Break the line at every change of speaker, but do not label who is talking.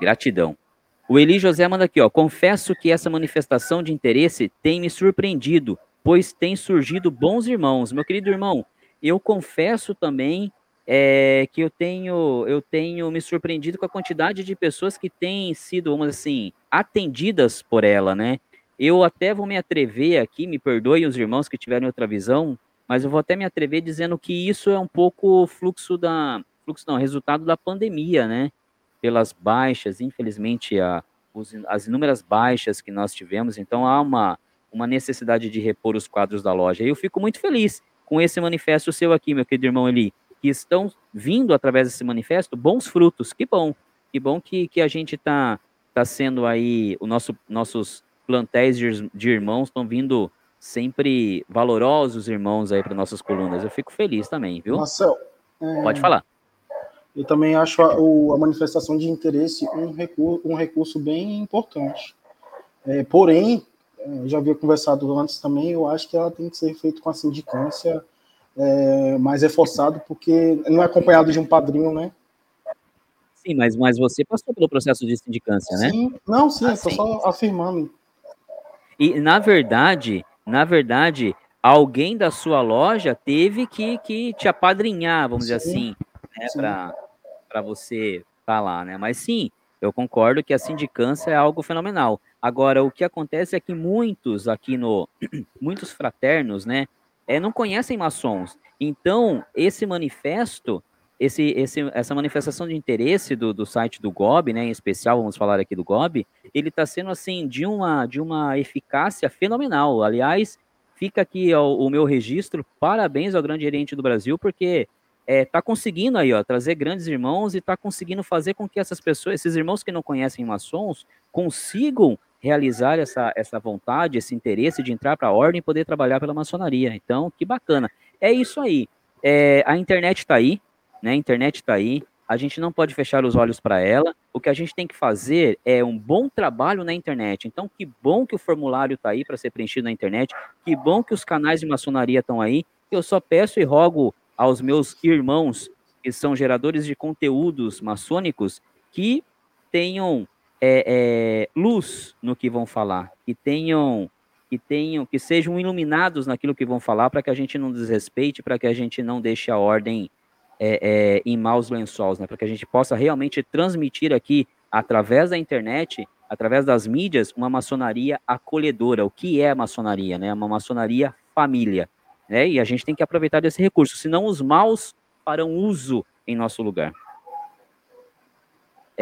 Gratidão. O Eli José manda aqui, ó. Confesso que essa manifestação de interesse tem me surpreendido, pois tem surgido bons irmãos. Meu querido irmão, eu confesso também é, que eu tenho, eu tenho me surpreendido com a quantidade de pessoas que têm sido, vamos assim, atendidas por ela, né? Eu até vou me atrever aqui, me perdoem os irmãos que tiverem outra visão, mas eu vou até me atrever dizendo que isso é um pouco fluxo da, fluxo não, resultado da pandemia, né? Pelas baixas, infelizmente, a, os, as inúmeras baixas que nós tivemos, então há uma, uma necessidade de repor os quadros da loja. E eu fico muito feliz com esse manifesto seu aqui, meu querido irmão Eli, que estão vindo através desse manifesto bons frutos. Que bom, que bom que, que a gente está tá sendo aí, o nosso, nossos plantéis de, de irmãos estão vindo sempre valorosos irmãos aí para nossas colunas. Eu fico feliz também, viu?
Marcel,
é... pode falar.
Eu também acho a, o, a manifestação de interesse um recurso, um recurso bem importante. É, porém, é, já havia conversado antes também, eu acho que ela tem que ser feita com a sindicância é, mais reforçado, porque não é acompanhado de um padrinho, né?
Sim, mas, mas você passou pelo processo de sindicância,
né?
Sim,
não, sim, estou ah, só afirmando.
E, na verdade, na verdade, alguém da sua loja teve que, que te apadrinhar, vamos sim, dizer assim, né, para para você estar lá, né? Mas sim, eu concordo que a sindicância é algo fenomenal. Agora, o que acontece é que muitos aqui no, muitos fraternos, né, é, não conhecem maçons. Então, esse manifesto, esse, esse, essa manifestação de interesse do, do site do GOB, né, em especial, vamos falar aqui do GOB, ele está sendo, assim, de uma, de uma eficácia fenomenal. Aliás, fica aqui o meu registro, parabéns ao Grande Oriente do Brasil, porque é, tá conseguindo aí, ó, trazer grandes irmãos e tá conseguindo fazer com que essas pessoas, esses irmãos que não conhecem maçons, consigam realizar essa, essa vontade, esse interesse de entrar para a ordem e poder trabalhar pela maçonaria. Então, que bacana. É isso aí. É, a internet está aí, né? A internet está aí. A gente não pode fechar os olhos para ela. O que a gente tem que fazer é um bom trabalho na internet. Então, que bom que o formulário está aí para ser preenchido na internet. Que bom que os canais de maçonaria estão aí. Eu só peço e rogo aos meus irmãos que são geradores de conteúdos maçônicos que tenham é, é, luz no que vão falar, que tenham, que tenham, que sejam iluminados naquilo que vão falar, para que a gente não desrespeite, para que a gente não deixe a ordem é, é em maus lençóis, né? Para que a gente possa realmente transmitir aqui através da internet, através das mídias, uma maçonaria acolhedora. O que é a maçonaria, né? Uma maçonaria família né? E a gente tem que aproveitar desse recurso, senão os maus farão uso em nosso lugar.